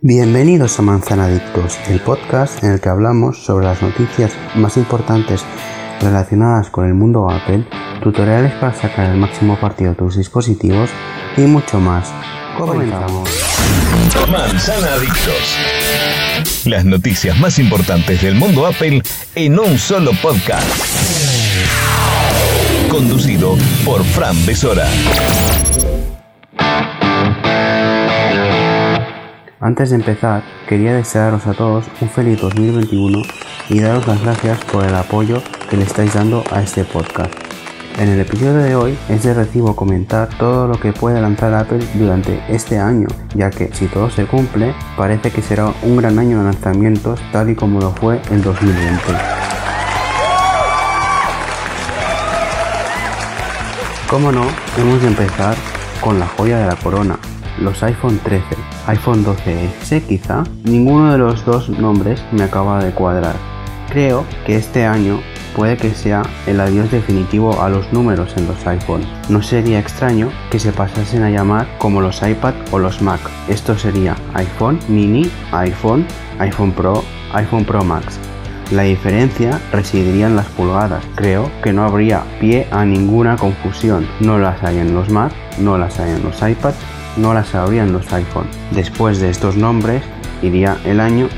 Bienvenidos a Manzana Adictos, el podcast en el que hablamos sobre las noticias más importantes relacionadas con el mundo Apple, tutoriales para sacar el máximo partido de tus dispositivos y mucho más. Comenzamos. Manzana Adictos. Las noticias más importantes del mundo Apple en un solo podcast. Conducido por Fran Besora. Antes de empezar, quería desearos a todos un feliz 2021 y daros las gracias por el apoyo que le estáis dando a este podcast. En el episodio de hoy es de recibo comentar todo lo que puede lanzar Apple durante este año, ya que si todo se cumple, parece que será un gran año de lanzamientos tal y como lo fue el 2020. Como no, hemos de empezar con la joya de la corona, los iPhone 13, iPhone 12S quizá. Ninguno de los dos nombres me acaba de cuadrar. Creo que este año puede que sea el adiós definitivo a los números en los iPhones. No sería extraño que se pasasen a llamar como los iPad o los Mac. Esto sería iPhone mini, iPhone, iPhone Pro, iPhone Pro Max. La diferencia residiría en las pulgadas. Creo que no habría pie a ninguna confusión. No las hay en los Mac, no las hay en los iPads, no las habría en los iPhone. Después de estos nombres iría el año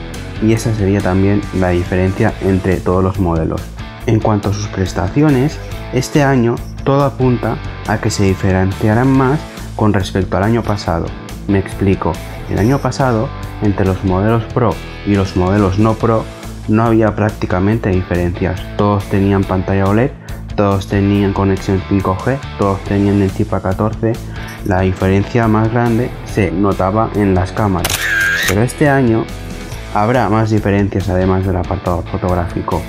y esa sería también la diferencia entre todos los modelos. En cuanto a sus prestaciones, este año todo apunta a que se diferenciarán más con respecto al año pasado. Me explico. El año pasado, entre los modelos Pro y los modelos no Pro, no había prácticamente diferencias. Todos tenían pantalla OLED, todos tenían conexión 5G, todos tenían el chip A14. La diferencia más grande se notaba en las cámaras. Pero este año habrá más diferencias además del apartado fotográfico.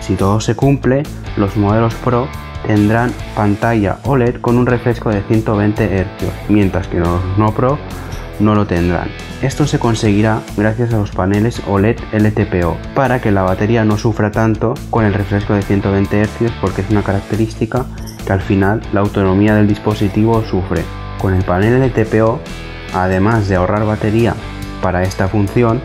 Si todo se cumple, los modelos Pro tendrán pantalla OLED con un refresco de 120 Hz, mientras que los no Pro no lo tendrán. Esto se conseguirá gracias a los paneles OLED LTPO, para que la batería no sufra tanto con el refresco de 120 Hz porque es una característica que al final la autonomía del dispositivo sufre. Con el panel LTPO, además de ahorrar batería para esta función,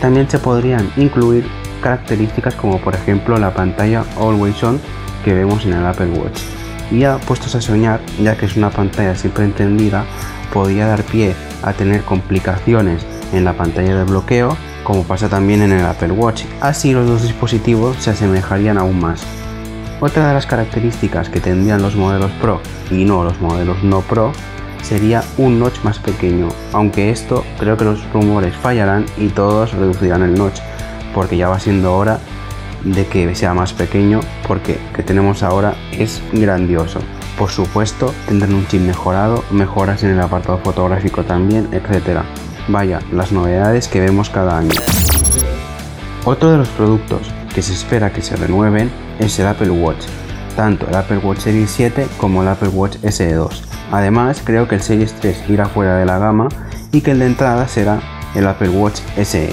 también se podrían incluir características como por ejemplo la pantalla Always On que vemos en el Apple Watch. Y puestos a soñar, ya que es una pantalla siempre encendida, podría dar pie a tener complicaciones en la pantalla de bloqueo, como pasa también en el Apple Watch. Así los dos dispositivos se asemejarían aún más. Otra de las características que tendrían los modelos Pro y no los modelos no Pro sería un notch más pequeño, aunque esto creo que los rumores fallarán y todos reducirán el notch, porque ya va siendo hora de que sea más pequeño, porque que tenemos ahora es grandioso. Por supuesto, tendrán un chip mejorado, mejoras en el apartado fotográfico también, etc. Vaya, las novedades que vemos cada año. Otro de los productos que se espera que se renueven es el Apple Watch, tanto el Apple Watch Series 7 como el Apple Watch SE 2. Además, creo que el Series 3 irá fuera de la gama y que el de entrada será el Apple Watch SE.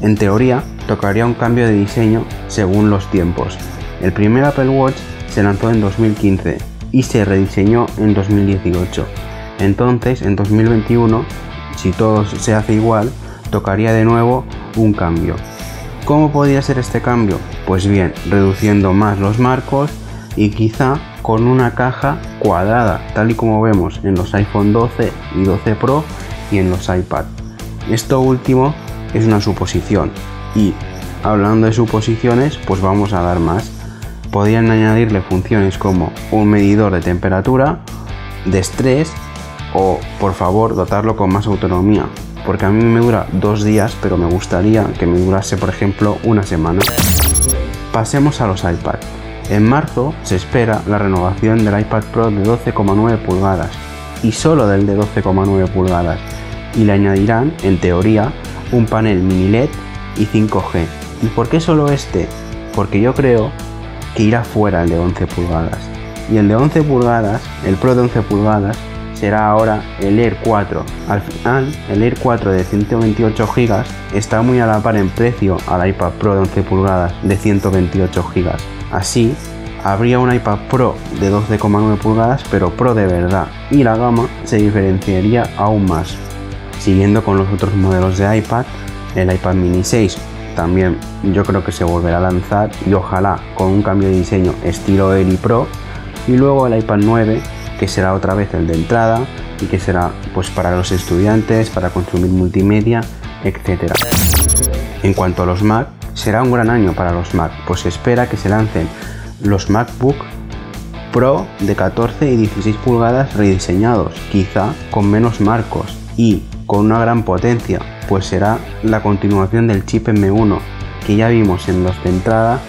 En teoría, tocaría un cambio de diseño según los tiempos. El primer Apple Watch se lanzó en 2015 y se rediseñó en 2018. Entonces, en 2021, si todo se hace igual, tocaría de nuevo un cambio. ¿Cómo podría ser este cambio? Pues bien, reduciendo más los marcos y quizá con una caja cuadrada, tal y como vemos en los iPhone 12 y 12 Pro y en los iPad. Esto último es una suposición y hablando de suposiciones, pues vamos a dar más. Podrían añadirle funciones como un medidor de temperatura, de estrés o por favor dotarlo con más autonomía, porque a mí me dura dos días, pero me gustaría que me durase por ejemplo una semana. Pasemos a los iPad. En marzo se espera la renovación del iPad Pro de 12,9 pulgadas y solo del de 12,9 pulgadas y le añadirán, en teoría, un panel mini LED y 5G. ¿Y por qué solo este? Porque yo creo que irá fuera el de 11 pulgadas. Y el de 11 pulgadas, el Pro de 11 pulgadas, será ahora el Air 4. Al final, el Air 4 de 128 GB está muy a la par en precio al iPad Pro de 11 pulgadas de 128 GB. Así, habría un iPad Pro de 12,9 pulgadas, pero Pro de verdad, y la gama se diferenciaría aún más. Siguiendo con los otros modelos de iPad, el iPad mini 6 también yo creo que se volverá a lanzar y ojalá con un cambio de diseño estilo Air Pro y luego el iPad 9 que será otra vez el de entrada y que será pues para los estudiantes, para consumir multimedia, etc. En cuanto a los Mac, será un gran año para los Mac, pues se espera que se lancen los MacBook Pro de 14 y 16 pulgadas rediseñados, quizá con menos marcos y con una gran potencia, pues será la continuación del chip M1 que ya vimos en los de entrada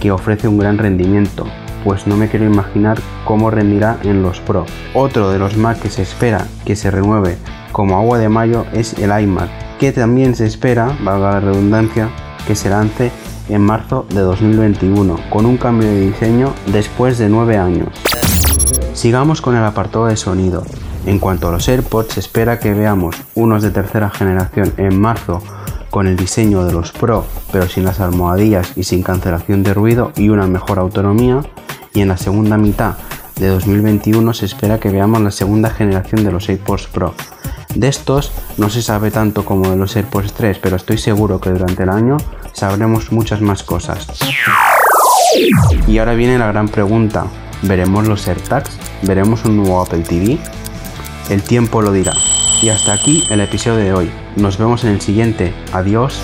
que ofrece un gran rendimiento, pues no me quiero imaginar cómo rendirá en los Pro. Otro de los Mac que se espera que se renueve como agua de mayo es el iMac, que también se espera, valga la redundancia, que se lance en marzo de 2021, con un cambio de diseño después de 9 años. Sigamos con el apartado de sonido. En cuanto a los AirPods, se espera que veamos unos de tercera generación en marzo con el diseño de los Pro, pero sin las almohadillas y sin cancelación de ruido y una mejor autonomía. Y en la segunda mitad de 2021 se espera que veamos la segunda generación de los AirPods Pro. De estos no se sabe tanto como de los AirPods 3, pero estoy seguro que durante el año sabremos muchas más cosas. Y ahora viene la gran pregunta. ¿Veremos los AirTags? ¿Veremos un nuevo Apple TV? El tiempo lo dirá. Y hasta aquí el episodio de hoy. Nos vemos en el siguiente. Adiós.